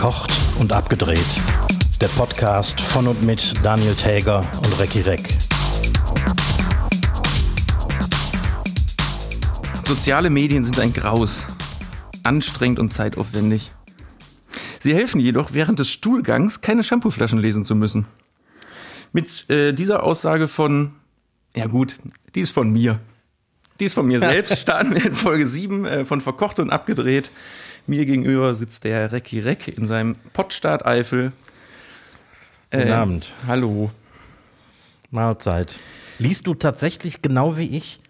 Verkocht und abgedreht. Der Podcast von und mit Daniel Täger und Recki Reck. Soziale Medien sind ein Graus. Anstrengend und zeitaufwendig. Sie helfen jedoch, während des Stuhlgangs keine Shampooflaschen lesen zu müssen. Mit äh, dieser Aussage von, ja gut, die ist von mir. Die ist von mir selbst, starten wir in Folge 7 äh, von Verkocht und Abgedreht. Mir gegenüber sitzt der Recki Reck in seinem Pottstart Eifel. Guten Äh, Abend. Hallo. Mahlzeit. Liest du tatsächlich genau wie ich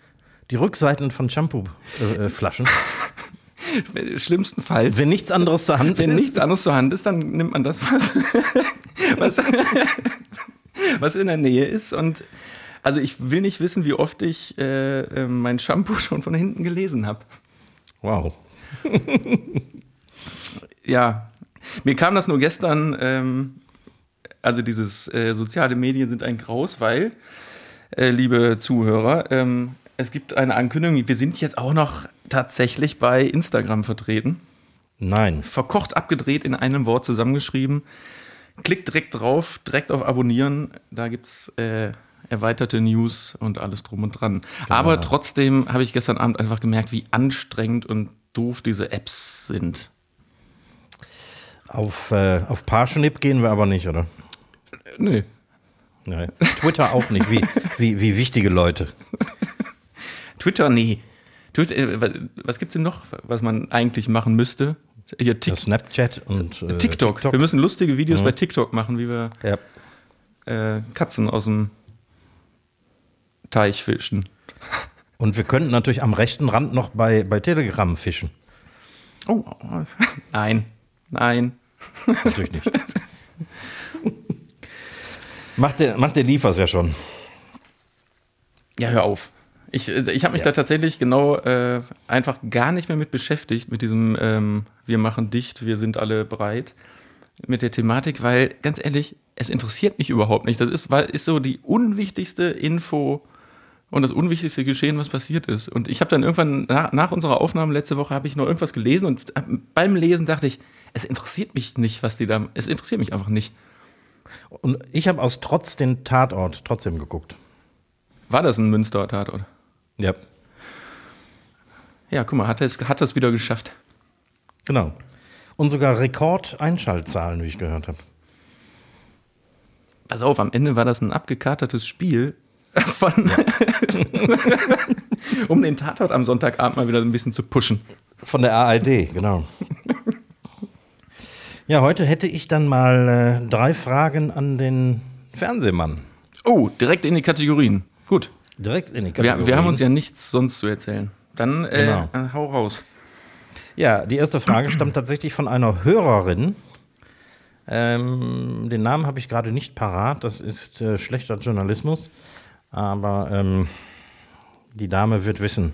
die Rückseiten von Shampoo-Flaschen? Schlimmstenfalls, Wenn nichts anderes zur Hand wenn ist? nichts anderes zur Hand ist, dann nimmt man das, was, was, was in der Nähe ist. Und also ich will nicht wissen, wie oft ich äh, äh, mein Shampoo schon von hinten gelesen habe. Wow. Ja, mir kam das nur gestern, ähm, also dieses äh, soziale Medien sind ein Graus, weil, äh, liebe Zuhörer, ähm, es gibt eine Ankündigung, wir sind jetzt auch noch tatsächlich bei Instagram vertreten. Nein. Verkocht abgedreht in einem Wort zusammengeschrieben. Klickt direkt drauf, direkt auf Abonnieren. Da gibt's äh, erweiterte News und alles drum und dran. Aber trotzdem habe ich gestern Abend einfach gemerkt, wie anstrengend und doof diese Apps sind. Auf, äh, auf Parship gehen wir aber nicht, oder? Nö. Nein. Twitter auch nicht. Wie, wie, wie wichtige Leute. Twitter, nee. Twitter, äh, wa- was gibt's denn noch, was man eigentlich machen müsste? Hier, Das Snapchat und äh, TikTok. Wir müssen lustige Videos bei TikTok machen, wie wir Ja. äh, Katzen aus dem Teich fischen. Und wir könnten natürlich am rechten Rand noch bei, bei Telegram fischen. Oh, nein, nein. Natürlich nicht. macht, der, macht der Liefers ja schon. Ja, hör auf. Ich, äh, ich habe mich da tatsächlich genau äh, einfach gar nicht mehr mit beschäftigt, mit diesem ähm, Wir machen dicht, wir sind alle breit, mit der Thematik, weil ganz ehrlich, es interessiert mich überhaupt nicht. Das ist, weil, ist so die unwichtigste Info und das unwichtigste Geschehen, was passiert ist. Und ich habe dann irgendwann nach, nach unserer Aufnahme letzte Woche habe ich noch irgendwas gelesen und hab- beim Lesen dachte ich, es interessiert mich nicht, was die da, es interessiert mich einfach nicht. Und ich habe aus Trotz den Tatort trotzdem geguckt. War das ein Münster-Tatort? Ja. Ja, guck mal, hat er es hat es wieder geschafft. Genau. Und sogar Rekord-Einschaltzahlen, wie ich gehört habe. Pass auf, am Ende war das ein abgekatertes Spiel von, um den Tatort am Sonntagabend mal wieder ein bisschen zu pushen. Von der ARD, genau. Ja, heute hätte ich dann mal äh, drei Fragen an den Fernsehmann. Oh, direkt in die Kategorien. Gut. Direkt in die Wir, Kategorie. wir haben uns ja nichts sonst zu erzählen. Dann äh, Genau. äh, hau raus. Ja, die erste Frage stammt tatsächlich von einer Hörerin. Ähm, den Namen habe ich gerade nicht parat, das ist äh, schlechter Journalismus. Aber ähm, die Dame wird wissen,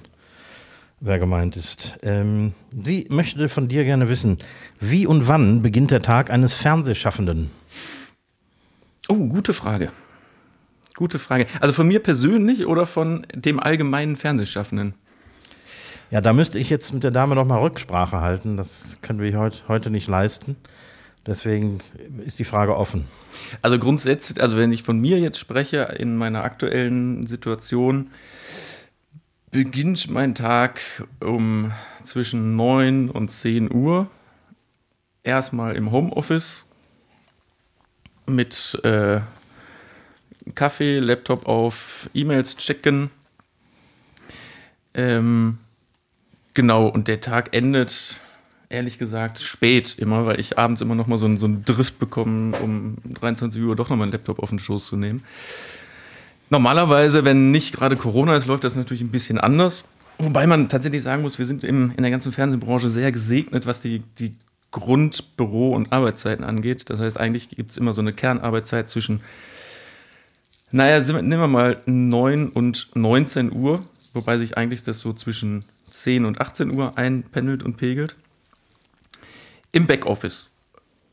wer gemeint ist. Ähm, sie möchte von dir gerne wissen, wie und wann beginnt der Tag eines Fernsehschaffenden? Oh, gute Frage. Gute Frage. Also von mir persönlich oder von dem allgemeinen Fernsehschaffenden? Ja, da müsste ich jetzt mit der Dame noch mal Rücksprache halten. Das können wir heut, heute nicht leisten. Deswegen ist die Frage offen. Also grundsätzlich, also wenn ich von mir jetzt spreche, in meiner aktuellen Situation, beginnt mein Tag um zwischen 9 und 10 Uhr. Erstmal im Homeoffice mit äh, Kaffee, Laptop auf, E-Mails checken. Ähm, genau, und der Tag endet ehrlich gesagt spät immer, weil ich abends immer noch mal so einen, so einen Drift bekomme, um 23 Uhr doch noch meinen Laptop auf den Schoß zu nehmen. Normalerweise, wenn nicht gerade Corona ist, läuft das natürlich ein bisschen anders. Wobei man tatsächlich sagen muss, wir sind im, in der ganzen Fernsehbranche sehr gesegnet, was die, die Grund-, Büro- und Arbeitszeiten angeht. Das heißt, eigentlich gibt es immer so eine Kernarbeitszeit zwischen, naja, nehmen wir mal 9 und 19 Uhr, wobei sich eigentlich das so zwischen 10 und 18 Uhr einpendelt und pegelt. Im Backoffice.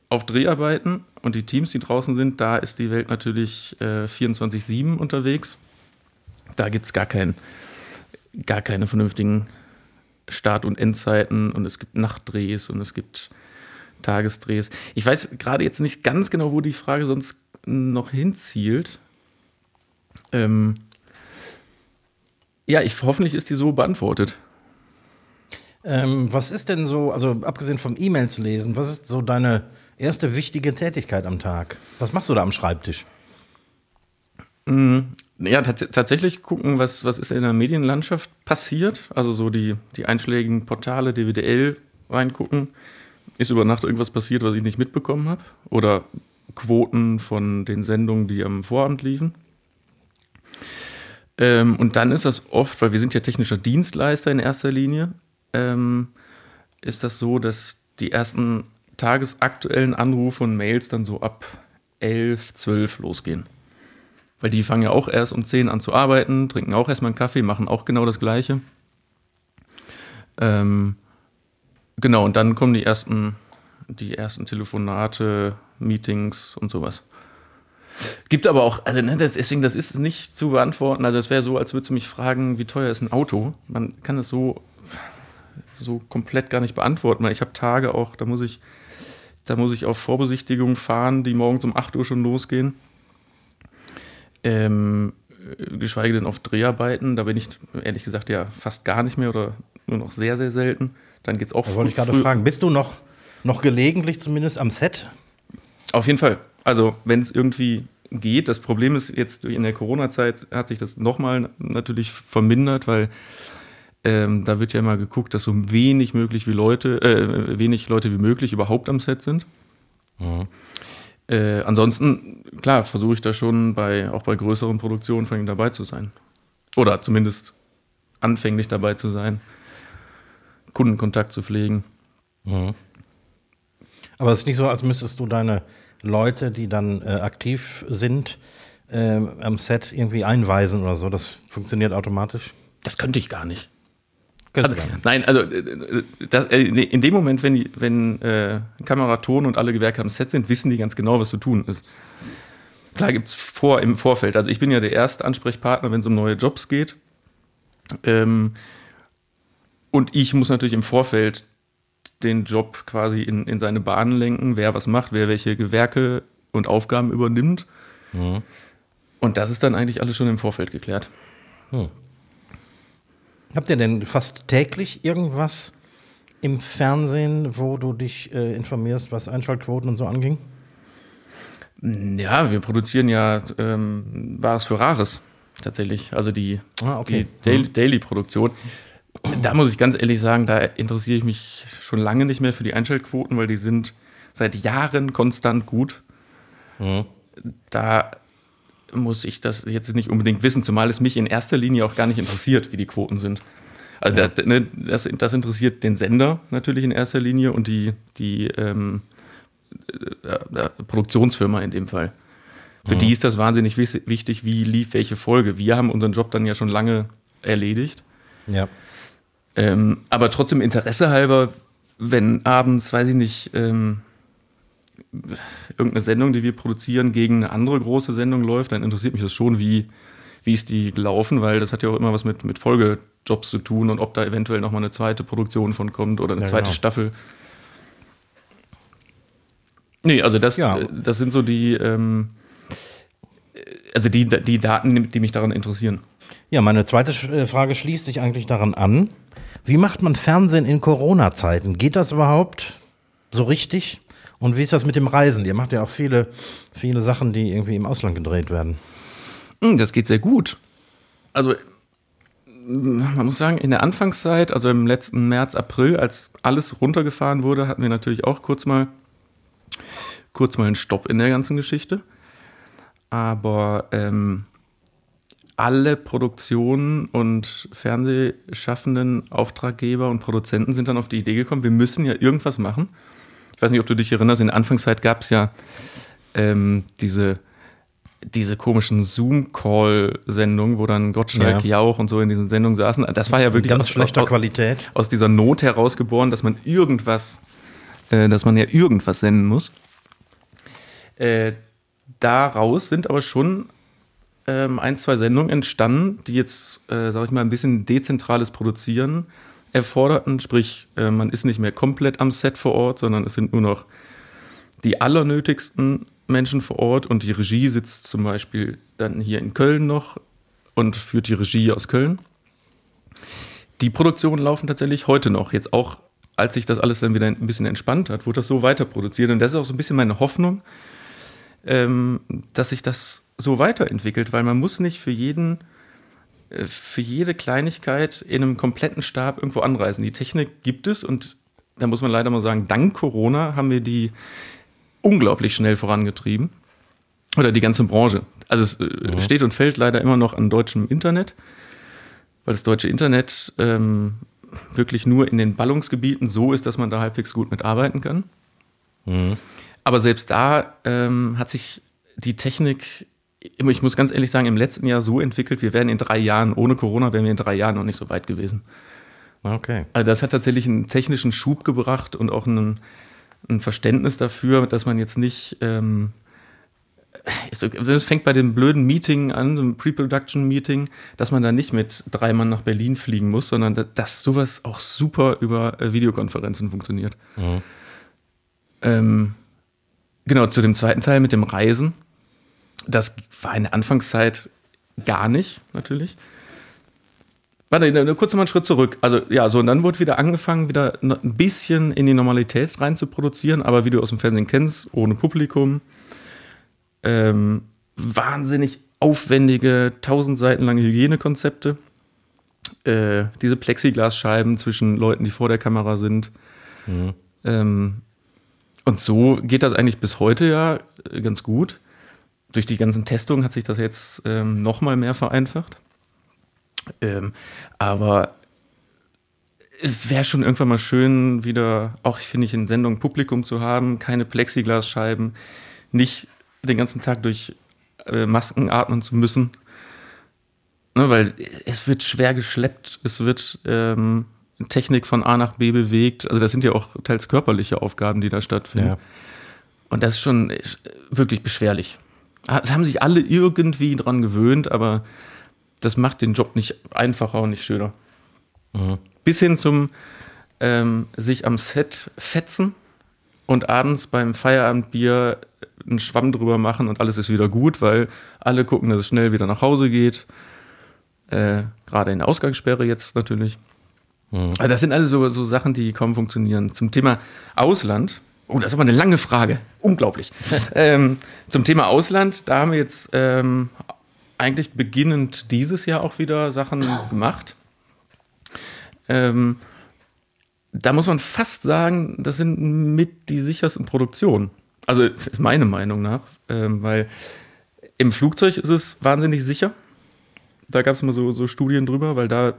Auf Dreharbeiten und die Teams, die draußen sind, da ist die Welt natürlich äh, 24-7 unterwegs. Da gibt es gar, kein, gar keine vernünftigen Start- und Endzeiten und es gibt Nachtdrehs und es gibt Tagesdrehs. Ich weiß gerade jetzt nicht ganz genau, wo die Frage sonst noch hinzielt. Ähm, ja, ich, hoffentlich ist die so beantwortet. Ähm, was ist denn so, also abgesehen vom E-Mails lesen, was ist so deine erste wichtige Tätigkeit am Tag? Was machst du da am Schreibtisch? Mhm. Ja, tats tatsächlich gucken, was, was ist in der Medienlandschaft passiert. Also so die, die einschlägigen Portale, DWDL reingucken. Ist über Nacht irgendwas passiert, was ich nicht mitbekommen habe? Oder Quoten von den Sendungen, die am Vorabend liefen. Ähm, und dann ist das oft, weil wir sind ja technischer Dienstleister in erster Linie, ähm, ist das so, dass die ersten tagesaktuellen Anrufe und Mails dann so ab 11, 12 losgehen. Weil die fangen ja auch erst um 10 an zu arbeiten, trinken auch erstmal einen Kaffee, machen auch genau das Gleiche. Ähm, genau, und dann kommen die ersten, die ersten Telefonate, Meetings und sowas. Gibt aber auch, also ne, das, deswegen, das ist nicht zu beantworten. Also es wäre so, als würdest du mich fragen, wie teuer ist ein Auto. Man kann es so, so komplett gar nicht beantworten. Ich habe Tage auch, da muss ich, da muss ich auf Vorbesichtigungen fahren, die morgens um 8 Uhr schon losgehen. Ähm, geschweige denn auf Dreharbeiten. Da bin ich ehrlich gesagt ja fast gar nicht mehr oder nur noch sehr, sehr selten. Dann geht es auch. Da wollte ich gerade fragen, bist du noch, noch gelegentlich zumindest am Set? Auf jeden Fall. Also, wenn es irgendwie geht. Das Problem ist jetzt in der Corona-Zeit hat sich das nochmal natürlich vermindert, weil ähm, da wird ja immer geguckt, dass so wenig möglich wie Leute, äh, wenig Leute wie möglich überhaupt am Set sind. Mhm. Äh, ansonsten, klar, versuche ich da schon bei, auch bei größeren Produktionen von ihm dabei zu sein. Oder zumindest anfänglich dabei zu sein, Kundenkontakt zu pflegen. Mhm. Aber es ist nicht so, als müsstest du deine Leute, die dann äh, aktiv sind, äh, am Set irgendwie einweisen oder so. Das funktioniert automatisch. Das könnte ich gar nicht. Also, nein, also äh, das, äh, in dem Moment, wenn, wenn äh, Kamera, Ton und alle Gewerke am Set sind, wissen die ganz genau, was zu tun ist. Klar gibt es vor, im Vorfeld. Also ich bin ja der erste Ansprechpartner, wenn es um neue Jobs geht. Ähm, und ich muss natürlich im Vorfeld den Job quasi in, in seine Bahnen lenken, wer was macht, wer welche Gewerke und Aufgaben übernimmt. Mhm. Und das ist dann eigentlich alles schon im Vorfeld geklärt. Hm. Habt ihr denn fast täglich irgendwas im Fernsehen, wo du dich äh, informierst, was Einschaltquoten und so anging? Ja, wir produzieren ja ähm, Wahres für Rares tatsächlich. Also die, ah, okay. die mhm. Daily-Produktion. Daily da muss ich ganz ehrlich sagen, da interessiere ich mich schon lange nicht mehr für die Einschaltquoten, weil die sind seit Jahren konstant gut. Mhm. Da muss ich das jetzt nicht unbedingt wissen, zumal es mich in erster Linie auch gar nicht interessiert, wie die Quoten sind. Also ja. das, ne, das, das, interessiert den Sender natürlich in erster Linie und die, die ähm, äh, äh, Produktionsfirma in dem Fall. Für mhm. die ist das wahnsinnig wichtig, wie lief welche Folge. Wir haben unseren Job dann ja schon lange erledigt. Ja. Ähm, aber trotzdem Interesse halber, wenn abends, weiß ich nicht, ähm, irgendeine Sendung, die wir produzieren, gegen eine andere große Sendung läuft, dann interessiert mich das schon, wie, wie ist die gelaufen, weil das hat ja auch immer was mit, mit Folgejobs zu tun und ob da eventuell nochmal eine zweite Produktion von kommt oder eine ja, zweite genau. Staffel. Nee, also das, ja. das sind so die, ähm, also die, die Daten, die mich daran interessieren. Ja, meine zweite äh, Frage schließt sich eigentlich daran an. Wie macht man Fernsehen in Corona-Zeiten? Geht das überhaupt so richtig? Und wie ist das mit dem Reisen? Ihr macht ja auch viele, viele Sachen, die irgendwie im Ausland gedreht werden. Hm, das geht sehr gut. Also, man muss sagen, in der Anfangszeit, also im letzten März, April, als alles runtergefahren wurde, hatten wir natürlich auch kurz mal, kurz mal einen Stopp in der ganzen Geschichte. Aber ähm, alle Produktionen und Fernsehschaffenden, Auftraggeber und Produzenten sind dann auf die Idee gekommen, wir müssen ja irgendwas machen ich weiß nicht, ob du dich erinnerst, in der Anfangszeit gab es ja ähm, diese, diese komischen Zoom-Call-Sendungen, wo dann Gottschalk, ja. Jauch und so in diesen Sendungen saßen. Das war ja wirklich ganz aus, schlechter aus, Qualität. Aus dieser Not herausgeboren, dass man irgendwas, äh, dass man ja irgendwas senden muss. Äh, daraus sind aber schon ähm, ein, zwei Sendungen entstanden, die jetzt, äh, sag ich mal, ein bisschen dezentrales Produzieren erforderten, sprich, äh, man ist nicht mehr komplett am Set vor Ort, sondern es sind nur noch die allernötigsten Menschen vor Ort und die Regie sitzt zum Beispiel dann hier in Köln noch und führt die Regie aus Köln. Die Produktionen laufen tatsächlich heute noch, jetzt auch als sich das alles dann wieder ein bisschen entspannt hat, wurde das so weiter produziert. Und das ist auch so ein bisschen meine Hoffnung, ähm, dass sich das so weiterentwickelt, weil man muss nicht für jeden, für jede Kleinigkeit in einem kompletten Stab irgendwo anreisen. Die Technik gibt es und da muss man leider mal sagen, dank Corona haben wir die unglaublich schnell vorangetrieben. Oder die ganze Branche. Also es äh, mhm. steht und fällt leider immer noch an deutschem Internet, weil das deutsche Internet ähm, wirklich nur in den Ballungsgebieten so ist, dass man da halbwegs gut mitarbeiten kann. Mhm. Aber selbst da ähm, hat sich die Technik, ich muss ganz ehrlich sagen, im letzten Jahr so entwickelt, wir wären in drei Jahren, ohne Corona wären wir in drei Jahren noch nicht so weit gewesen. Okay. Also das hat tatsächlich einen technischen Schub gebracht und auch einen, ein Verständnis dafür, dass man jetzt nicht ähm, es fängt bei dem blöden Meeting an, so einem Pre-Production-Meeting, dass man da nicht mit drei Mann nach Berlin fliegen muss, sondern dass sowas auch super über äh, Videokonferenzen funktioniert. Mhm. Ähm, genau, zu dem zweiten Teil mit dem Reisen. Das war in der Anfangszeit gar nicht, natürlich. Warte, kurz mal einen Schritt zurück. Also, ja, so, und dann wurde wieder angefangen, wieder ein bisschen in die Normalität rein zu produzieren, aber wie du aus dem Fernsehen kennst, ohne Publikum ähm, wahnsinnig aufwendige, tausend Seiten lange Hygienekonzepte. Äh, diese Plexiglasscheiben zwischen Leuten, die vor der Kamera sind. Mhm. Ähm, und so geht das eigentlich bis heute ja äh, ganz gut. Durch die ganzen Testungen hat sich das jetzt ähm, noch mal mehr vereinfacht. Ähm, aber wäre schon irgendwann mal schön, wieder, auch finde ich, in Sendungen Publikum zu haben, keine Plexiglasscheiben, nicht den ganzen Tag durch äh, Masken atmen zu müssen. Ne, weil es wird schwer geschleppt, es wird ähm, Technik von A nach B bewegt. Also das sind ja auch teils körperliche Aufgaben, die da stattfinden. Ja. Und das ist schon äh, wirklich beschwerlich. Es haben sich alle irgendwie dran gewöhnt, aber das macht den Job nicht einfacher und nicht schöner. Mhm. Bis hin zum ähm, sich am Set fetzen und abends beim Feierabendbier einen Schwamm drüber machen und alles ist wieder gut, weil alle gucken, dass es schnell wieder nach Hause geht. Äh, Gerade in der Ausgangssperre jetzt natürlich. Mhm. Also das sind alles so, so Sachen, die kaum funktionieren. Zum Thema Ausland. Oh, das ist aber eine lange Frage. Unglaublich. ähm, zum Thema Ausland, da haben wir jetzt ähm, eigentlich beginnend dieses Jahr auch wieder Sachen gemacht. Ähm, da muss man fast sagen, das sind mit die sichersten Produktionen. Also ist meine Meinung nach, ähm, weil im Flugzeug ist es wahnsinnig sicher. Da gab es immer so, so, Studien drüber, weil da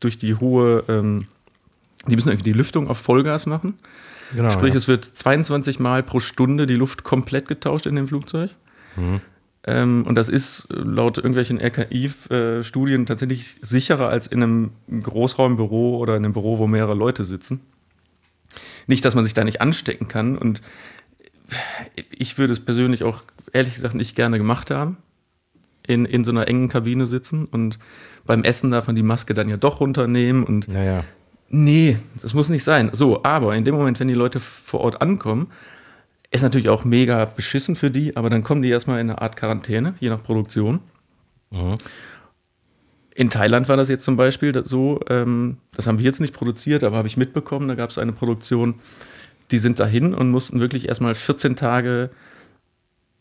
durch die hohe, ähm, die müssen irgendwie die Lüftung auf Vollgas machen. Genau, Sprich, ja. es wird 22 Mal pro Stunde die Luft komplett getauscht in dem Flugzeug. Mhm. Ähm, und das ist laut irgendwelchen RKI-Studien tatsächlich sicherer als in einem Großraumbüro oder in einem Büro, wo mehrere Leute sitzen. Nicht, dass man sich da nicht anstecken kann. Und ich würde es persönlich auch ehrlich gesagt nicht gerne gemacht haben. In, in so einer engen Kabine sitzen und beim Essen darf man die Maske dann ja doch runternehmen und naja. Nee, das muss nicht sein. So, aber in dem Moment, wenn die Leute vor Ort ankommen, ist natürlich auch mega beschissen für die, aber dann kommen die erstmal in eine Art Quarantäne, je nach Produktion. Mhm. In Thailand war das jetzt zum Beispiel so, ähm, das haben wir jetzt nicht produziert, aber habe ich mitbekommen, da gab es eine Produktion, die sind dahin und mussten wirklich erstmal 14 Tage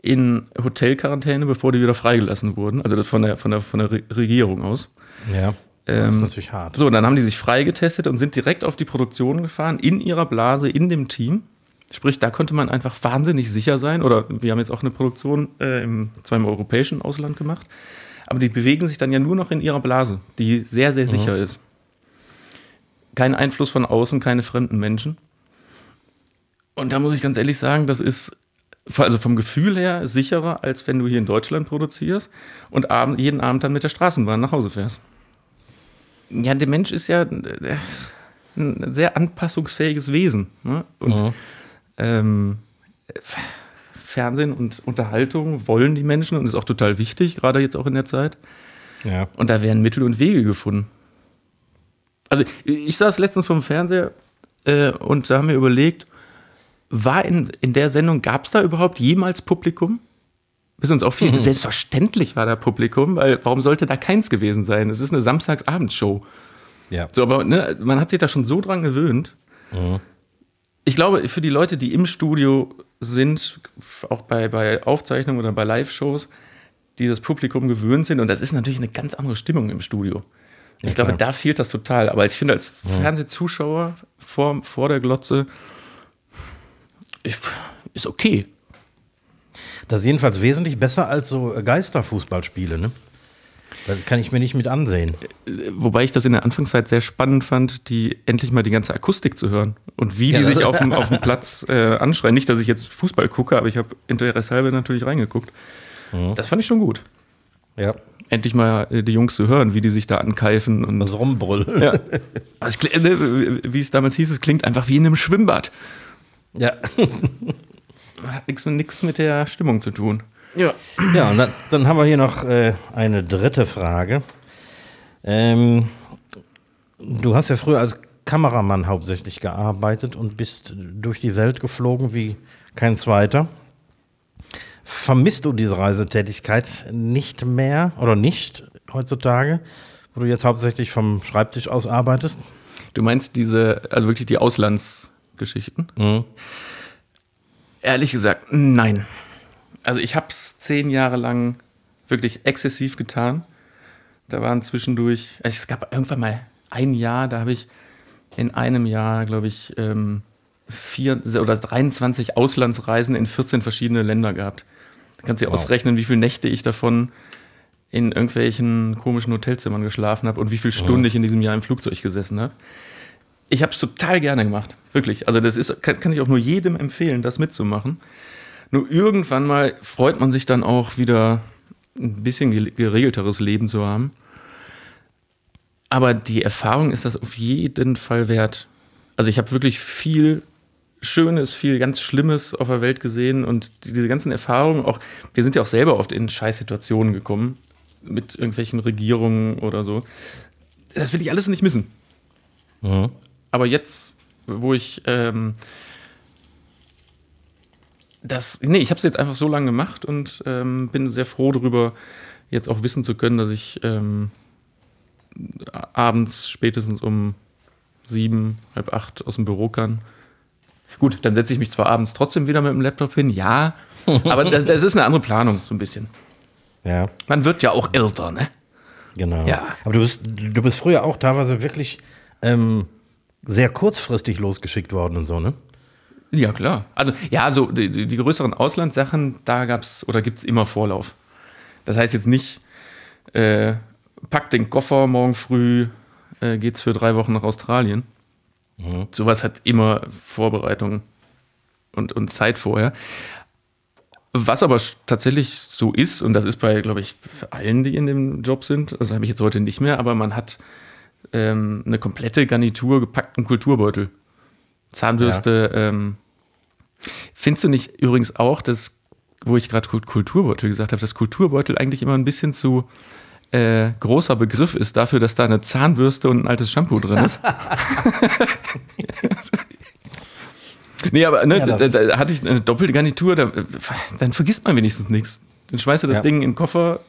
in Hotelquarantäne, bevor die wieder freigelassen wurden. Also das von der, von der, von der Regierung aus. Ja. Das ist ähm, natürlich hart. So, und dann haben die sich freigetestet und sind direkt auf die Produktion gefahren, in ihrer Blase, in dem Team. Sprich, da konnte man einfach wahnsinnig sicher sein. Oder wir haben jetzt auch eine Produktion äh, im, zwar im europäischen Ausland gemacht. Aber die bewegen sich dann ja nur noch in ihrer Blase, die sehr, sehr sicher mhm. ist. Kein Einfluss von außen, keine fremden Menschen. Und da muss ich ganz ehrlich sagen, das ist also vom Gefühl her sicherer, als wenn du hier in Deutschland produzierst und jeden Abend dann mit der Straßenbahn nach Hause fährst. Ja, der Mensch ist ja äh, ein sehr anpassungsfähiges Wesen. Ne? Und mhm. ähm, Fernsehen und Unterhaltung wollen die Menschen und ist auch total wichtig, gerade jetzt auch in der Zeit. Ja. Und da werden Mittel und Wege gefunden. Also ich saß letztens vom Fernseher äh, und da haben wir überlegt, war in, in der Sendung, gab es da überhaupt jemals Publikum? Bis uns auch viel, mhm. selbstverständlich war da Publikum, weil warum sollte da keins gewesen sein? Es ist eine Samstagsabendshow. Ja. So, aber ne, man hat sich da schon so dran gewöhnt. Mhm. Ich glaube, für die Leute, die im Studio sind, auch bei, bei Aufzeichnungen oder bei Live-Shows, die das Publikum gewöhnt sind, und das ist natürlich eine ganz andere Stimmung im Studio. Ich ja, glaube, da fehlt das total. Aber ich finde, als ja. Fernsehzuschauer vor, vor der Glotze ich, ist okay. Das ist jedenfalls wesentlich besser als so Geisterfußballspiele, ne? Da kann ich mir nicht mit ansehen. Wobei ich das in der Anfangszeit sehr spannend fand, die endlich mal die ganze Akustik zu hören und wie ja, die sich auf dem, auf dem Platz äh, anschreien. Nicht, dass ich jetzt Fußball gucke, aber ich habe Interesse halber natürlich reingeguckt. Mhm. Das fand ich schon gut. Ja. Endlich mal äh, die Jungs zu hören, wie die sich da ankeifen und das rumbrüllen. Ja. Also, wie es damals hieß, es klingt einfach wie in einem Schwimmbad. Ja. Hat nichts mit der Stimmung zu tun. Ja. Ja, und dann, dann haben wir hier noch äh, eine dritte Frage. Ähm, du hast ja früher als Kameramann hauptsächlich gearbeitet und bist durch die Welt geflogen wie kein zweiter. Vermisst du diese Reisetätigkeit nicht mehr oder nicht heutzutage, wo du jetzt hauptsächlich vom Schreibtisch aus arbeitest? Du meinst diese, also wirklich die Auslandsgeschichten? Mhm. Ehrlich gesagt, nein. Also ich habe es zehn Jahre lang wirklich exzessiv getan. Da waren zwischendurch, also es gab irgendwann mal ein Jahr, da habe ich in einem Jahr, glaube ich, ähm, vier oder 23 Auslandsreisen in 14 verschiedene Länder gehabt. Da kannst du dir wow. ausrechnen, wie viele Nächte ich davon in irgendwelchen komischen Hotelzimmern geschlafen habe und wie viele Stunden oh. ich in diesem Jahr im Flugzeug gesessen habe. Ich habe es total gerne gemacht, wirklich. Also das ist, kann, kann ich auch nur jedem empfehlen, das mitzumachen. Nur irgendwann mal freut man sich dann auch wieder ein bisschen geregelteres Leben zu haben. Aber die Erfahrung ist das auf jeden Fall wert. Also ich habe wirklich viel Schönes, viel ganz Schlimmes auf der Welt gesehen und diese ganzen Erfahrungen auch, wir sind ja auch selber oft in Scheißsituationen gekommen mit irgendwelchen Regierungen oder so. Das will ich alles nicht missen. Mhm. Aber jetzt, wo ich ähm, das, nee, ich habe es jetzt einfach so lange gemacht und ähm, bin sehr froh darüber, jetzt auch wissen zu können, dass ich ähm, abends spätestens um sieben, halb acht aus dem Büro kann. Gut, dann setze ich mich zwar abends trotzdem wieder mit dem Laptop hin, ja, aber das, das ist eine andere Planung, so ein bisschen. Ja. Man wird ja auch älter, ne? Genau. Ja. Aber du bist, du bist früher auch teilweise wirklich ähm, sehr kurzfristig losgeschickt worden und so, ne? Ja, klar. Also, ja, also die, die größeren Auslandssachen, da gab es oder gibt es immer Vorlauf. Das heißt jetzt nicht, äh, pack den Koffer morgen früh, äh, geht's für drei Wochen nach Australien. Mhm. Sowas hat immer Vorbereitung und, und Zeit vorher. Was aber tatsächlich so ist, und das ist bei, glaube ich, allen, die in dem Job sind, das habe ich jetzt heute nicht mehr, aber man hat ähm, eine komplette Garnitur gepackten Kulturbeutel. Zahnbürste. Ja. Ähm, findest du nicht übrigens auch, dass, wo ich gerade Kulturbeutel gesagt habe, dass Kulturbeutel eigentlich immer ein bisschen zu äh, großer Begriff ist dafür, dass da eine Zahnbürste und ein altes Shampoo drin ist? nee, aber ne, ja, da, da, hatte ich eine doppelte Garnitur, da, dann vergisst man wenigstens nichts. Dann schmeißt du das ja. Ding in den Koffer,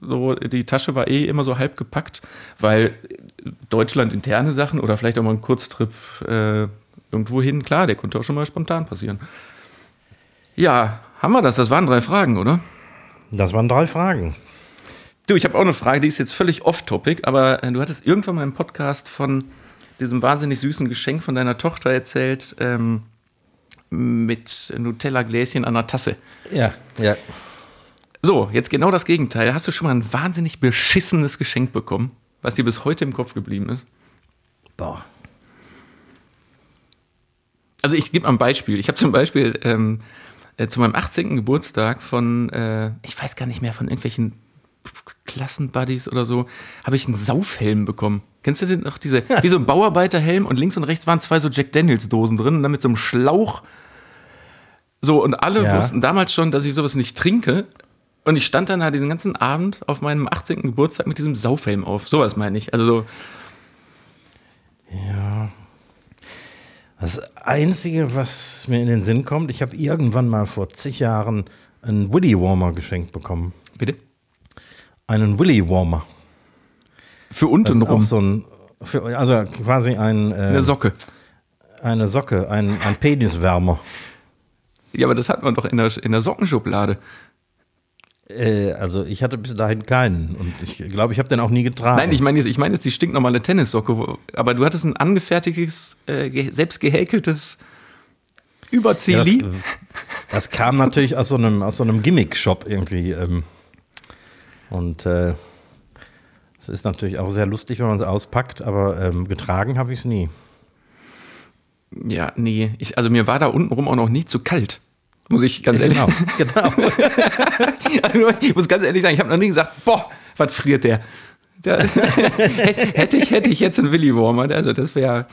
so, die Tasche war eh immer so halb gepackt, weil Deutschland interne Sachen oder vielleicht auch mal ein Kurztrip äh, irgendwo hin, klar, der konnte auch schon mal spontan passieren. Ja, haben wir das? Das waren drei Fragen, oder? Das waren drei Fragen. Du, ich habe auch eine Frage, die ist jetzt völlig off-topic, aber äh, du hattest irgendwann mal im Podcast von diesem wahnsinnig süßen Geschenk von deiner Tochter erzählt, ähm, mit Nutella-Gläschen an der Tasse. Ja, ja. So, jetzt genau das Gegenteil. Hast du schon mal ein wahnsinnig beschissenes Geschenk bekommen, was dir bis heute im Kopf geblieben ist? Boah. Also ich gebe mal ein Beispiel. Ich habe zum Beispiel ähm, äh, zu meinem 18. Geburtstag von, äh, ich weiß gar nicht mehr, von irgendwelchen Klassenbuddies oder so, habe ich einen Saufhelm bekommen. Kennst du den noch? Diese, wie so ein Bauarbeiterhelm und links und rechts waren zwei so Jack Daniels Dosen drin und dann mit so einem Schlauch. So, und alle ja. wussten damals schon, dass ich sowas nicht trinke. Und ich stand dann da diesen ganzen Abend auf meinem 18. Geburtstag mit diesem Saufhelm auf. Sowas meine ich. Also so. Das Einzige, was mir in den Sinn kommt, ich habe irgendwann mal vor zig Jahren einen Willy Warmer geschenkt bekommen. Bitte? Einen Willy Warmer. Für unten rum. so ein, für, also quasi ein, äh, Eine Socke. eine Socke, ein, ein Peniswärmer. Ja, aber das hat man doch in der, in der Sockenschublade. Äh, also ich hatte bis dahin keinen und ich glaube, ich habe den auch nie getragen. Nein, ich meine jetzt, ich meine jetzt die stinknormale Tennissocke, wo, aber du hattest ein angefertigtes, äh, selbst gehäkeltes ja, das, Überziehli. das kam natürlich aus so einem, aus so einem Gimmick-Shop irgendwie. Ähm, und äh, es ist natürlich auch sehr lustig, wenn man es auspackt, aber ähm, getragen habe ich es nie. Ja, nee, ich, also mir war da untenrum auch noch nie zu kalt. Muss ich ganz ehrlich, Genau, genau. Also, ich muss ganz ehrlich sagen, ich habe noch nie gesagt, boah, was friert der? Da, hätte ich, hätte ich jetzt einen Willy Warmer, also das wäre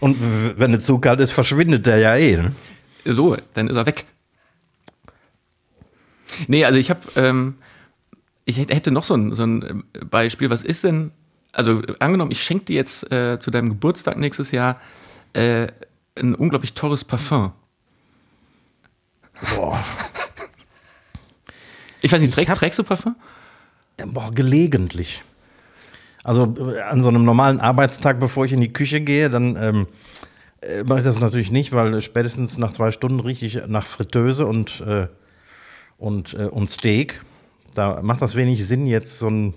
Und wenn es zu kalt ist, verschwindet der ja eh. Ne? so, dann ist er weg. Nee, also ich habe, ähm, ich hätte- hätte noch so ein, so ein Beispiel. Was ist denn, also angenommen, ich schenke dir jetzt äh, zu deinem Geburtstag nächstes Jahr äh, ein unglaublich teures Parfum. Boah. Ich weiß nicht, träg, hab- trägst du Parfum? Boah, gelegentlich. Also äh, an so einem normalen Arbeitstag, bevor ich in die Küche gehe, dann ähm, äh, mache ich das natürlich nicht, weil spätestens nach zwei Stunden rieche ich nach Fritteuse und, äh, und, äh, und Steak. Da macht das wenig Sinn, jetzt so ein,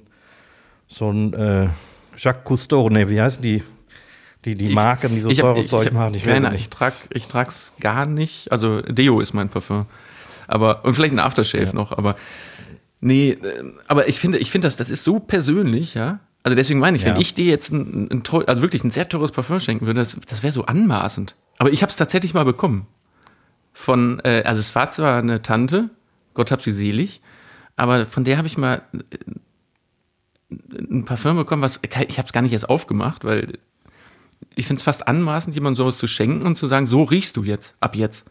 so ein äh, Jacques Cousteau, ne, wie heißen die, die, die Marken, die so Ich teures ich- Zeug ich machen? Ich nein, nein, es ich nicht. trag, ich trag's gar nicht. Also Deo ist mein Parfum. Aber, und vielleicht ein Aftershave noch, aber nee, äh, aber ich finde, ich finde das, das ist so persönlich, ja. Also deswegen meine ich, wenn Ja. ich dir jetzt ein, ein teu- also wirklich ein sehr teures Parfum schenken würde, das, das wäre so anmaßend. Aber ich habe es tatsächlich mal bekommen. Von, äh, also es war zwar eine Tante, Gott hab sie selig, aber von der habe ich mal äh, ein Parfum bekommen, was ich habe es gar nicht erst aufgemacht, weil ich finde es fast anmaßend, jemandem sowas zu schenken und zu sagen, so riechst du jetzt, ab jetzt.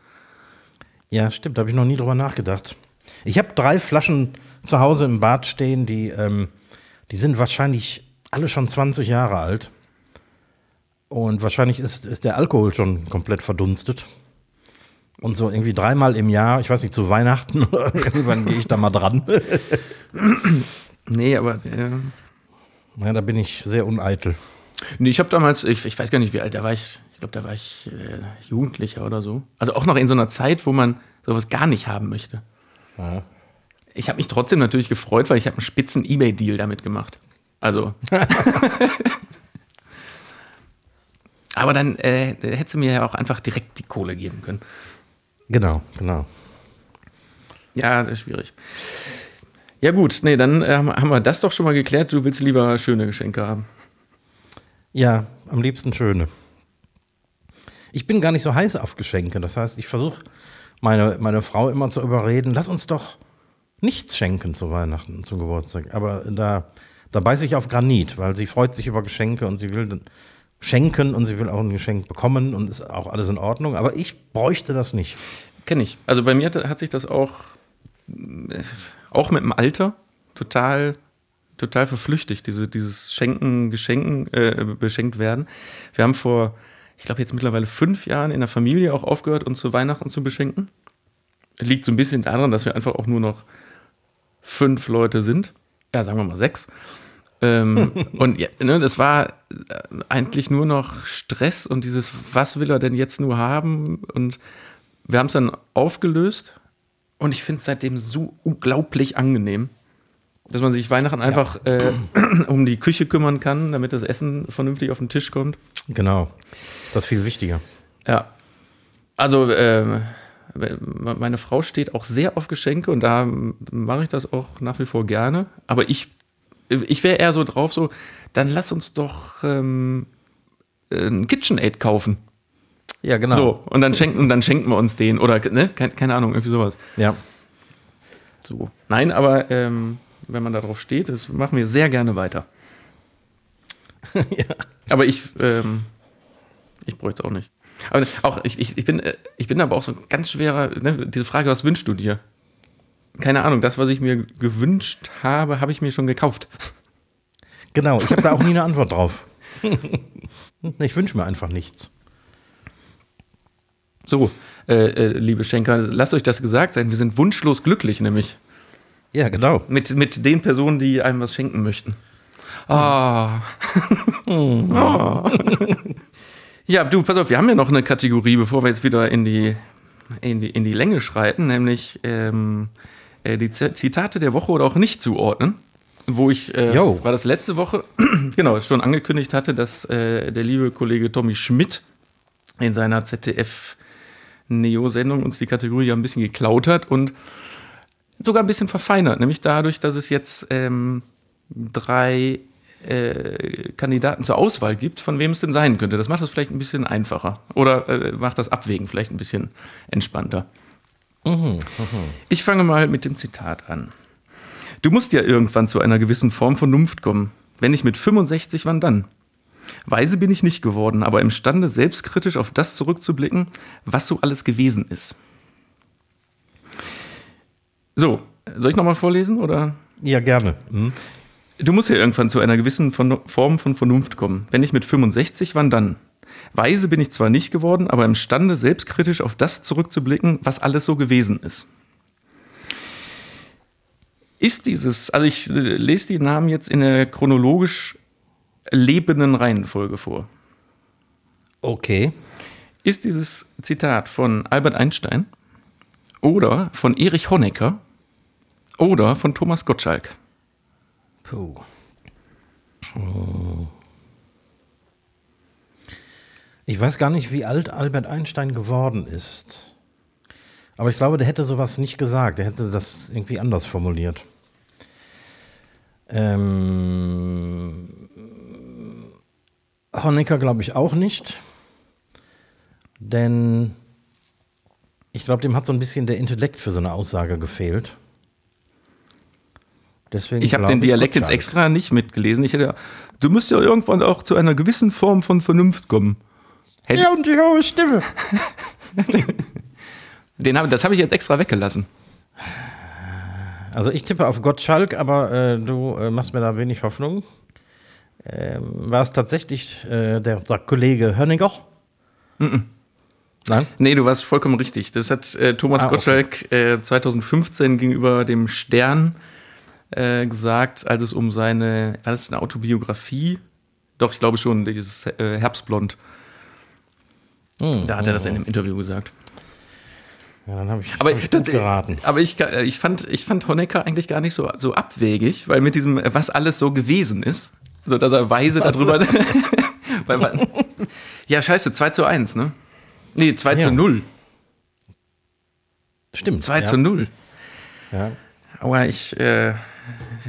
Ja, stimmt, da habe ich noch nie drüber nachgedacht. Ich habe drei Flaschen zu Hause im Bad stehen, die, ähm, die sind wahrscheinlich alle schon 20 Jahre alt. Und wahrscheinlich ist, ist der Alkohol schon komplett verdunstet. Und so irgendwie dreimal im Jahr, ich weiß nicht, zu Weihnachten oder irgendwann gehe ich da mal dran. Nee, aber äh, Ja, da bin ich sehr uneitel. Nee, ich habe damals, ich, ich weiß gar nicht, wie alt da war ich. Ich glaube, da war ich äh, Jugendlicher oder so. Also auch noch in so einer Zeit, wo man sowas gar nicht haben möchte. Ja. Ich habe mich trotzdem natürlich gefreut, weil ich habe einen spitzen Ebay-Deal damit gemacht. Also. Aber dann äh, hättest du mir ja auch einfach direkt die Kohle geben können. Genau, genau. Ja, das ist schwierig. Ja, gut, nee, dann äh, haben wir das doch schon mal geklärt. Du willst lieber schöne Geschenke haben. Ja, am liebsten schöne. Ich bin gar nicht so heiß auf Geschenke. Das heißt, ich versuche meine, meine Frau immer zu überreden, lass uns doch nichts schenken zu Weihnachten, zum Geburtstag. Aber da, da beiße ich auf Granit, weil sie freut sich über Geschenke und sie will schenken und sie will auch ein Geschenk bekommen und ist auch alles in Ordnung. Aber ich bräuchte das nicht. Kenne ich. Also bei mir hat, hat sich das auch, äh, auch mit dem Alter total, total verflüchtigt, diese, dieses Schenken, Geschenken, äh, beschenkt werden. Wir haben vor, ich glaube jetzt mittlerweile fünf Jahren in der Familie auch aufgehört, uns zu Weihnachten zu beschenken. Liegt so ein bisschen daran, dass wir einfach auch nur noch fünf Leute sind. Ja, sagen wir mal sechs. ähm, und ja, ne, das war äh, eigentlich nur noch Stress und dieses, was will er denn jetzt nur haben? Und wir haben es dann aufgelöst und ich finde es seitdem so unglaublich angenehm, dass man sich Weihnachten einfach äh, um die Küche kümmern kann, damit das Essen vernünftig auf den Tisch kommt. Genau. Das ist viel wichtiger. Ja. Also, ähm, meine Frau steht auch sehr auf Geschenke und da mache ich das auch nach wie vor gerne. Aber ich, ich wäre eher so drauf, so, dann lass uns doch ähm, ein KitchenAid kaufen. Ja, genau. So, und dann schenken, und dann schenken wir uns den. Oder, ne, keine, keine Ahnung, irgendwie sowas. Ja. So. Nein, aber ähm, wenn man da drauf steht, das machen wir sehr gerne weiter. Aber ich, ähm, ich bräuchte auch nicht. Aber auch, ich, ich, ich, bin, äh, ich bin aber auch so ein ganz schwerer, ne, diese Frage, was wünschst du dir? Keine Ahnung, das, was ich mir gewünscht habe, habe ich mir schon gekauft. Genau, ich habe da auch nie eine Antwort drauf. ich wünsche mir einfach nichts. So, äh, äh, liebe Schenker, lasst euch das gesagt sein. Wir sind wunschlos glücklich, nämlich. Ja, genau. Mit, mit den Personen, die einem was schenken möchten. Ah. ah. ja, du, pass auf, wir haben ja noch eine Kategorie, bevor wir jetzt wieder in die, in die, in die Länge schreiten, nämlich ähm, äh, die Zitate der Woche oder auch nicht zuordnen. Wo ich, äh, war das letzte Woche, genau, schon angekündigt hatte, dass äh, der liebe Kollege Tommy Schmidt in seiner ZDF-Neo-Sendung uns die Kategorie ja ein bisschen geklaut hat und sogar ein bisschen verfeinert, nämlich dadurch, dass es jetzt ähm, drei äh, Kandidaten zur Auswahl gibt, von wem es denn sein könnte. Das macht das vielleicht ein bisschen einfacher oder äh, macht das Abwägen vielleicht ein bisschen entspannter. Mhm, mh. Ich fange mal mit dem Zitat an. Du musst ja irgendwann zu einer gewissen Form Vernunft kommen. Wenn nicht mit 65, wann dann? Weise bin ich nicht geworden, aber imstande, selbstkritisch auf das zurückzublicken, was so alles gewesen ist. So, soll ich nochmal vorlesen oder? Ja, gerne. Mhm. Du musst ja irgendwann zu einer gewissen Form von Vernunft kommen. Wenn nicht mit 65, wann dann? Weise bin ich zwar nicht geworden, aber imstande, selbstkritisch auf das zurückzublicken, was alles so gewesen ist. Ist dieses, also ich lese die Namen jetzt in der chronologisch lebenden Reihenfolge vor. Okay. Ist dieses Zitat von Albert Einstein oder von Erich Honecker oder von Thomas Gottschalk? Puh. Ich weiß gar nicht, wie alt Albert Einstein geworden ist. Aber ich glaube, der hätte sowas nicht gesagt. Der hätte das irgendwie anders formuliert. Ähm, Honecker glaube ich auch nicht. Denn ich glaube, dem hat so ein bisschen der Intellekt für so eine Aussage gefehlt. Deswegen ich habe den Dialekt jetzt extra nicht mitgelesen. Ich hätte, du musst ja irgendwann auch zu einer gewissen Form von Vernunft kommen. Hätte ja, und die hohe Stimme. den hab, das habe ich jetzt extra weggelassen. Also ich tippe auf Gottschalk, aber äh, du äh, machst mir da wenig Hoffnung. Ähm, war es tatsächlich äh, der, der, Kollege Hönniger? Mm -mm. Nein? Nee, du warst vollkommen richtig. Das hat äh, Thomas ah, Gottschalk okay. 2015 äh, gegenüber dem Stern äh, gesagt, als es um seine, war das eine Autobiografie? Doch, ich glaube schon, dieses äh, Herbstblond. Mm, da hat er das in dem Interview gesagt. Ja, dann habe ich, aber, hab ich das, geraten. Aber ich, äh, ich, fand, ich fand Honecker eigentlich gar nicht so, so abwegig, weil mit diesem, was alles so gewesen ist, so dass er weise was? darüber. weil, ja, scheiße, 2 zu 1, ne? Nee, 2 ja. zu 0. Stimmt. 2 ja. zu 0. Ja. Aber ich, äh,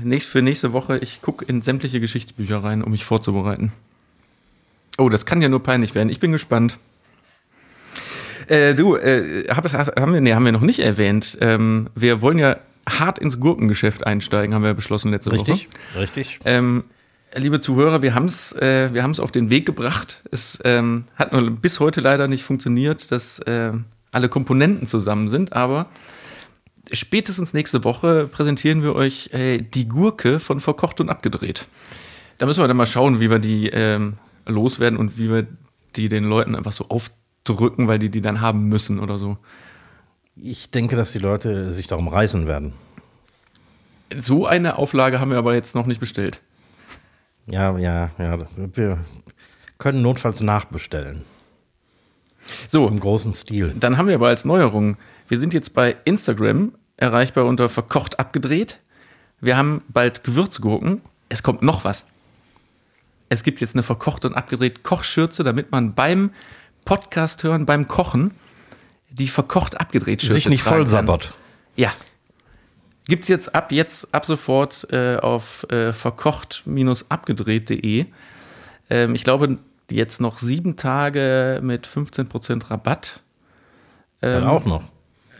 nächst, für nächste Woche, ich gucke in sämtliche Geschichtsbücher rein, um mich vorzubereiten. Oh, das kann ja nur peinlich werden. Ich bin gespannt. Äh, du, äh, hab, haben, wir, nee, haben wir noch nicht erwähnt. Ähm, wir wollen ja hart ins Gurkengeschäft einsteigen, haben wir beschlossen letzte richtig, Woche. Richtig, richtig. Ähm, liebe Zuhörer, wir haben es äh, wir haben's auf den Weg gebracht. Es ähm, hat nur bis heute leider nicht funktioniert, dass äh, alle Komponenten zusammen sind, aber spätestens nächste Woche präsentieren wir euch äh, die Gurke von Verkocht und Abgedreht. Da müssen wir dann mal schauen, wie wir die ähm, loswerden und wie wir die den Leuten einfach so aufdrücken, weil die die dann haben müssen oder so. Ich denke, dass die Leute sich darum reißen werden. So eine Auflage haben wir aber jetzt noch nicht bestellt. Ja, ja, ja. Wir können notfalls nachbestellen. So. Im großen Stil. Dann haben wir aber als Neuerung, wir sind jetzt bei Instagram erreichbar unter verkocht abgedreht. Wir haben bald Gewürzgurken. Es kommt noch was. Es gibt jetzt eine verkocht und abgedreht Kochschürze, damit man beim Podcast hören, beim Kochen, die verkocht abgedreht Schürze Sich nicht voll sabbert. Ja, Gibt es jetzt ab jetzt, ab sofort äh, auf äh, verkocht-abgedreht.de. Ähm, ich glaube, jetzt noch sieben Tage mit 15% Rabatt. Ähm, Dann auch noch.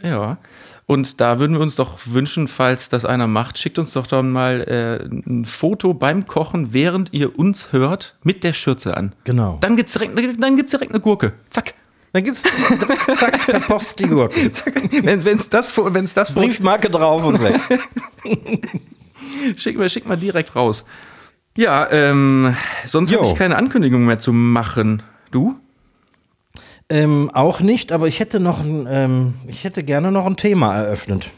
Ja. Und da würden wir uns doch wünschen, falls das einer macht, schickt uns doch dann mal äh, ein Foto beim Kochen, während ihr uns hört, mit der Schürze an. Genau. Dann gibt es direkt, direkt eine Gurke. Zack. Dann gibt's zack, per Post die Gurken. Wenn es das, wenn's das Briefmarke drauf und weg. schick, mal, schick mal direkt raus. Ja, ähm, sonst habe ich keine Ankündigung mehr zu machen. Du? Ähm, auch nicht, aber ich hätte noch ein, ähm, ich hätte gerne noch ein Thema eröffnet.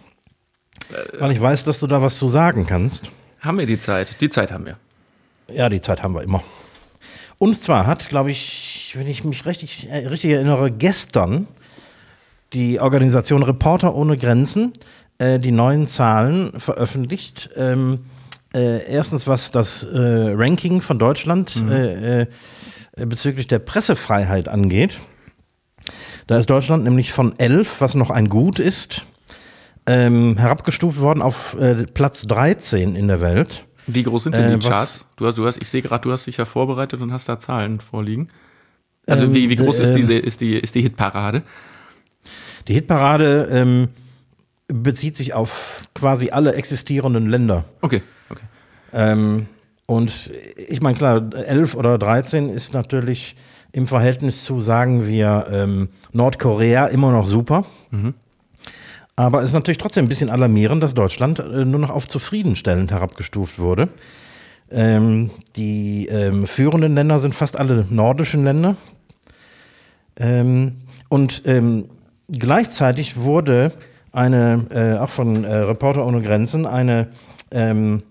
weil ich weiß, dass du da was zu sagen kannst. Haben wir die Zeit? Die Zeit haben wir. Ja, die Zeit haben wir immer. Und zwar hat, glaube ich, wenn ich mich richtig, äh, richtig erinnere, gestern die Organisation Reporter ohne Grenzen äh, die neuen Zahlen veröffentlicht. Ähm, äh, erstens, was das äh, Ranking von Deutschland äh, äh, bezüglich der Pressefreiheit angeht. Da ist Deutschland nämlich von 11, was noch ein Gut ist, ähm, herabgestuft worden auf äh, Platz 13 in der Welt. Wie groß sind denn Äh, die Charts? Du hast, du hast, ich sehe gerade, du hast dich ja vorbereitet und hast da Zahlen vorliegen. Also Ähm, wie, wie groß d- ist ähm, diese, ist die, ist die Hitparade? Die Hitparade ähm, bezieht sich auf quasi alle existierenden Länder. Okay, okay. Ähm, und ich meine, klar, 11 oder 13 ist natürlich im Verhältnis zu, sagen wir, ähm, Nordkorea immer noch super. Aber es ist natürlich trotzdem ein bisschen alarmierend, dass Deutschland äh, nur noch auf zufriedenstellend herabgestuft wurde. Ähm, die ähm, führenden Länder sind fast alle nordischen Länder. Ähm, und ähm, gleichzeitig wurde eine, äh, auch von äh, Reporter ohne Grenzen, eine ähm,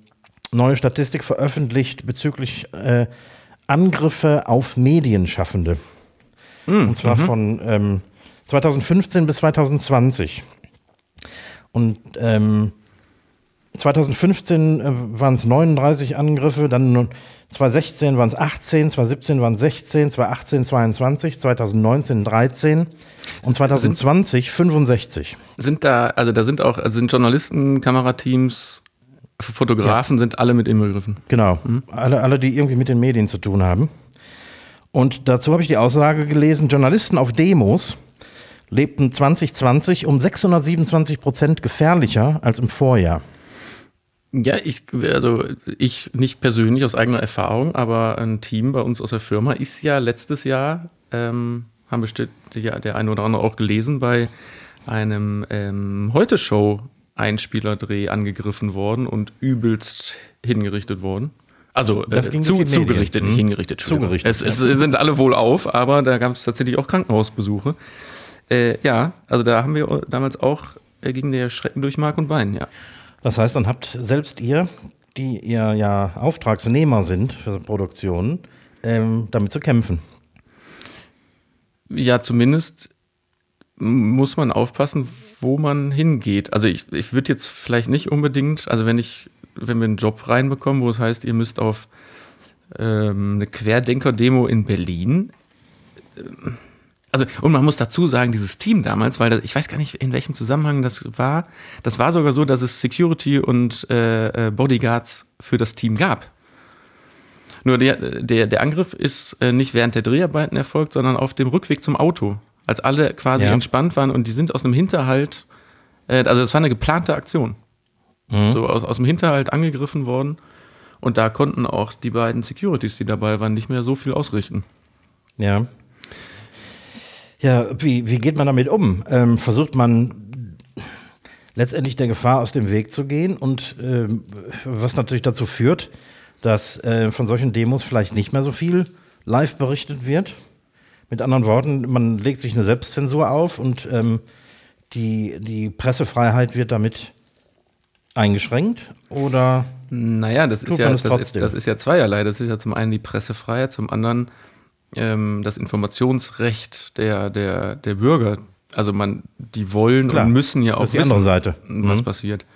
neue Statistik veröffentlicht bezüglich äh, Angriffe auf Medienschaffende. Und zwar von ähm, 2015 bis 2020. Und ähm, 2015 äh, waren es 39 Angriffe, dann nun 2016 waren es 18, 2017 waren es 16, 2018 22, 2019 13 und 2020 65. Sind da, also da sind auch, also sind Journalisten, Kamerateams, Fotografen, sind alle mit inbegriffen. Genau. Alle, alle, die irgendwie mit den Medien zu tun haben. Und dazu habe ich die Aussage gelesen, Journalisten auf Demos lebten 2020 um 627 Prozent gefährlicher als im Vorjahr. Ja, ich, also ich nicht persönlich aus eigener Erfahrung, aber ein Team bei uns aus der Firma ist ja letztes Jahr, ähm, haben bestimmt ja, der eine oder andere auch gelesen, bei einem ähm, Heute-Show-Einspielerdreh angegriffen worden und übelst hingerichtet worden. Also Das äh, ging zu, zugerichtet, nicht Mhm. hingerichtet. Zugerichtet, Es, es sind alle wohl auf, aber da gab es tatsächlich auch Krankenhausbesuche. Äh, ja, also da haben wir damals auch äh, gegen der Schrecken durch Mark und Bein, ja. Das heißt, dann habt selbst ihr, die ihr ja Auftragsnehmer sind für Produktionen, ähm, damit zu kämpfen. Ja, zumindest muss man aufpassen, wo man hingeht. Also ich, ich würde jetzt vielleicht nicht unbedingt, also wenn ich, wenn wir einen Job reinbekommen, wo es heißt, ihr müsst auf ähm, eine Querdenker-Demo in Berlin. ähm, Also, und man muss dazu sagen, dieses Team damals, weil das, ich weiß gar nicht, in welchem Zusammenhang das war, das war sogar so, dass es Security und äh, äh, Bodyguards für das Team gab. Nur der, der, der Angriff ist äh, nicht während der Dreharbeiten erfolgt, sondern auf dem Rückweg zum Auto. Als alle quasi Ja. entspannt waren und die sind aus einem Hinterhalt, äh, also das war eine geplante Aktion. So aus, aus dem Hinterhalt angegriffen worden. Und da konnten auch die beiden Securities, die dabei waren, nicht mehr so viel ausrichten. Ja. Ja, wie, wie geht man damit um? Ähm, versucht man letztendlich der Gefahr aus dem Weg zu gehen und ähm, was natürlich dazu führt, dass äh, von solchen Demos vielleicht nicht mehr so viel live berichtet wird. Mit anderen Worten, man legt sich eine Selbstzensur auf und ähm, die, die Pressefreiheit wird damit eingeschränkt oder Naja, das ist ja, das, ist, das ist ja zweierlei. Das ist ja zum einen die Pressefreiheit, zum anderen ähm, das Informationsrecht der, der, der Bürger. Also man, die wollen Klar, und müssen ja auch das ist die wissen, andere Seite. was Mhm. passiert.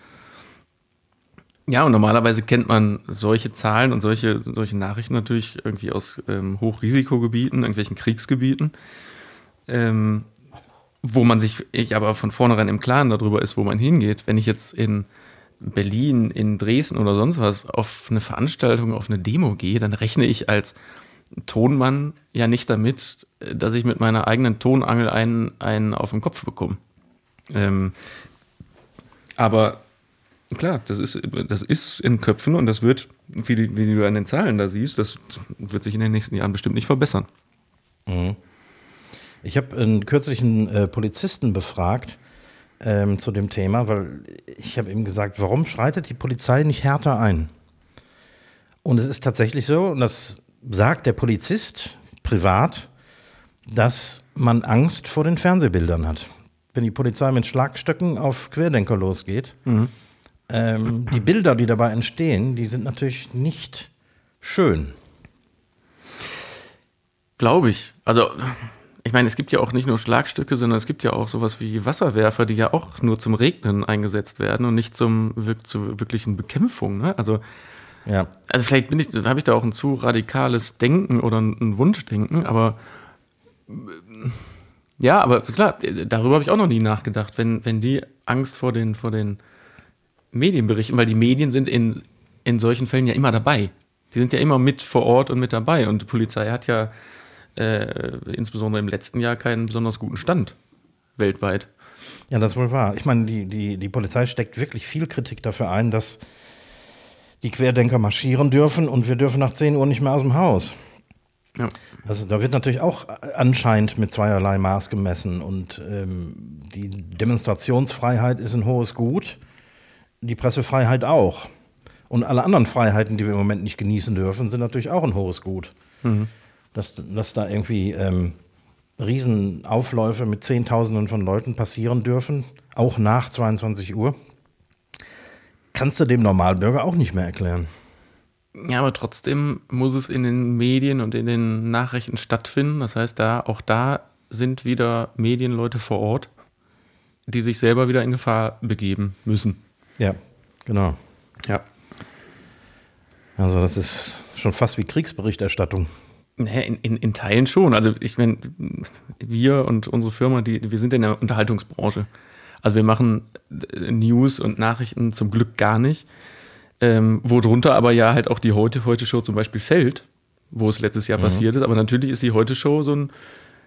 Ja, und normalerweise kennt man solche Zahlen und solche, solche Nachrichten natürlich irgendwie aus ähm, Hochrisikogebieten, irgendwelchen Kriegsgebieten, ähm, wo man sich ich aber von vornherein im Klaren darüber ist, wo man hingeht. Wenn ich jetzt in Berlin, in Dresden oder sonst was auf eine Veranstaltung, auf eine Demo gehe, dann rechne ich als Tonmann ja nicht damit, dass ich mit meiner eigenen Tonangel einen, einen auf den Kopf bekomme. Ähm, aber klar, das ist, das ist in Köpfen und das wird, wie, die, wie du an den Zahlen da siehst, das wird sich in den nächsten Jahren bestimmt nicht verbessern. Ich habe einen kürzlichen äh, Polizisten befragt ähm, zu dem Thema, weil ich habe ihm gesagt, warum schreitet die Polizei nicht härter ein? Und es ist tatsächlich so, und das sagt der Polizist privat, dass man Angst vor den Fernsehbildern hat. Wenn die Polizei mit Schlagstöcken auf Querdenker losgeht, Mhm. Ähm, die Bilder, die dabei entstehen, die sind natürlich nicht schön. Glaube ich. Also, ich meine, es gibt ja auch nicht nur Schlagstücke, sondern es gibt ja auch sowas wie Wasserwerfer, die ja auch nur zum Regnen eingesetzt werden und nicht zum zur wirklichen Bekämpfung. Ne? Also, Ja. also vielleicht bin ich, habe ich da auch ein zu radikales Denken oder ein, Wunschdenken, aber ja, aber klar, darüber habe ich auch noch nie nachgedacht, wenn, wenn die Angst vor den, vor den Medien berichten, weil die Medien sind in, in solchen Fällen ja immer dabei. Die sind ja immer mit vor Ort und mit dabei. Und die Polizei hat ja äh, insbesondere im letzten Jahr keinen besonders guten Stand weltweit. Ja, das ist wohl wahr. Ich meine, die, die, die Polizei steckt wirklich viel Kritik dafür ein, dass die Querdenker marschieren dürfen und wir dürfen nach 10 Uhr nicht mehr aus dem Haus. Ja. Also da wird natürlich auch anscheinend mit zweierlei Maß gemessen und ähm, die Demonstrationsfreiheit ist ein hohes Gut, die Pressefreiheit auch. Und alle anderen Freiheiten, die wir im Moment nicht genießen dürfen, sind natürlich auch ein hohes Gut. Dass, dass da irgendwie ähm, Riesenaufläufe mit Zehntausenden von Leuten passieren dürfen, auch nach 22 Uhr, kannst du dem Normalbürger auch nicht mehr erklären. Ja, aber trotzdem muss es in den Medien und in den Nachrichten stattfinden. Das heißt, da, auch da sind wieder Medienleute vor Ort, die sich selber wieder in Gefahr begeben müssen. Ja, genau. Ja. Also das ist schon fast wie Kriegsberichterstattung. Naja, in, in, in Teilen schon. Also ich meine, wir und unsere Firma, die, wir sind in der Unterhaltungsbranche. Also wir machen äh, News und Nachrichten zum Glück gar nicht. Ähm, worunter aber ja halt auch die Heute, Heute Show zum Beispiel fällt, wo es letztes Jahr passiert ist. Aber natürlich ist die Heute Show so ein,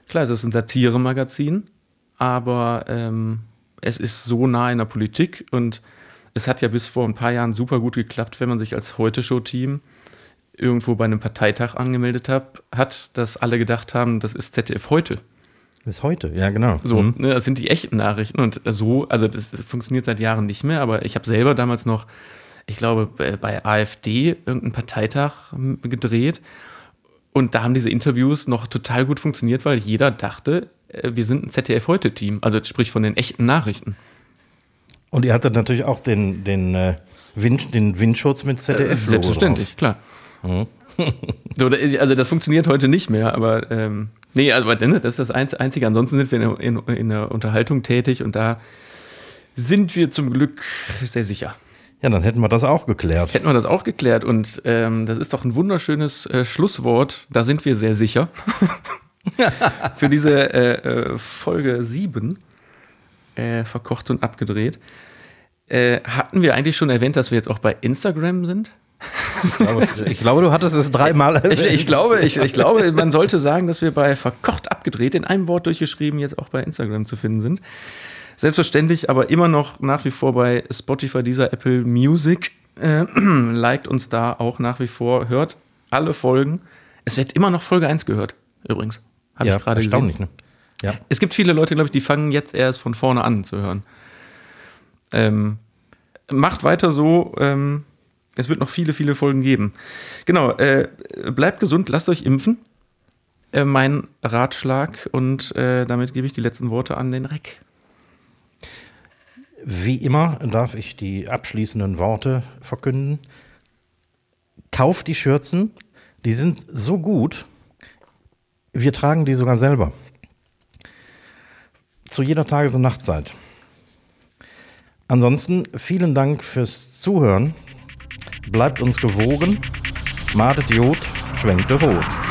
klar, es ist ein Satire-Magazin, aber ähm, es ist so nah in der Politik und es hat ja bis vor ein paar Jahren super gut geklappt, wenn man sich als Heute Show-Team irgendwo bei einem Parteitag angemeldet hat, hat, dass alle gedacht haben, das ist ZDF heute. Das ist heute, ja genau. So, Mhm. ne, das sind die echten Nachrichten und so, also das funktioniert seit Jahren nicht mehr, aber ich habe selber damals noch, ich glaube, bei- bei AfD irgendeinen Parteitag gedreht und da haben diese Interviews noch total gut funktioniert, weil jeder dachte, äh, wir sind ein ZDF heute Team, also sprich von den echten Nachrichten. Und ihr hattet natürlich auch den, den, äh, Wind, den Windschutz mit ZDF. Äh, Selbstverständlich, klar. So, da- also das funktioniert heute nicht mehr, aber ähm, nee, aber ne, das ist das Einz- Einzige. Ansonsten sind wir in, in, in der Unterhaltung tätig und da sind wir zum Glück sehr sicher. Ja, dann hätten wir das auch geklärt. Hätten wir das auch geklärt und ähm, das ist doch ein wunderschönes äh, Schlusswort. Da sind wir sehr sicher. Für diese äh, äh, Folge 7, äh, verkocht und abgedreht. Äh, hatten wir eigentlich schon erwähnt, dass wir jetzt auch bei Instagram sind? Ich glaube, ich glaube, du hattest es dreimal erwähnt. Ich, ich, glaube, ich, ich glaube, man sollte sagen, dass wir bei verkocht abgedreht in einem Wort durchgeschrieben jetzt auch bei Instagram zu finden sind. Selbstverständlich, aber immer noch nach wie vor bei Spotify, dieser Apple Music. Äh, liked uns da auch nach wie vor, hört alle Folgen. Es wird immer noch Folge 1 gehört, übrigens. Habe ja, ich gerade erstaunlich, gesehen. ne? Ja. Es gibt viele Leute, glaube ich, die fangen jetzt erst von vorne an zu hören. Ähm, macht weiter so. Ähm, es wird noch viele, viele Folgen geben. Genau, äh, bleibt gesund, lasst euch impfen. Äh, mein Ratschlag und äh, damit gebe ich die letzten Worte an den Reck. Wie immer darf ich die abschließenden Worte verkünden. Kauft die Schürzen, die sind so gut, wir tragen die sogar selber. Zu jeder Tages- und Nachtzeit. Ansonsten vielen Dank fürs Zuhören. Bleibt uns gewogen. Madet Jod, schwenkte Rot.